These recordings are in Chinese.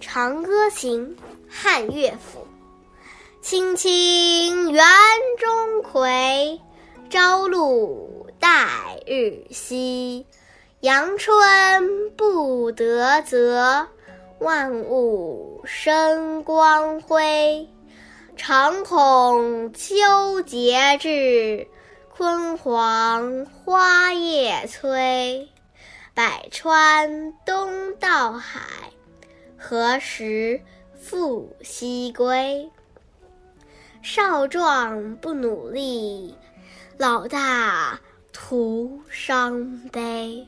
长歌行·汉乐府。青青园中葵，朝露待日晞。阳春布德泽，万物生光辉。常恐秋节至，焜黄花叶衰。百川东到海，何时复西归？少壮不努力，老大徒伤悲。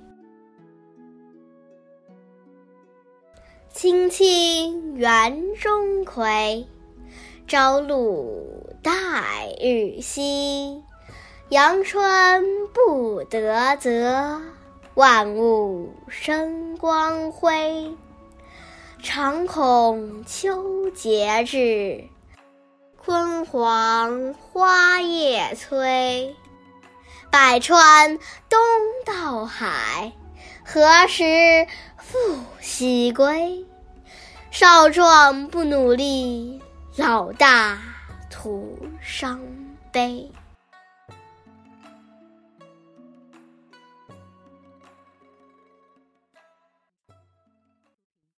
青青园中葵，朝露待日晞。阳春布德泽，万物生光辉。常恐秋节至，焜黄花叶衰。百川东到海，何时复西归？少壮不努力，老大徒伤悲。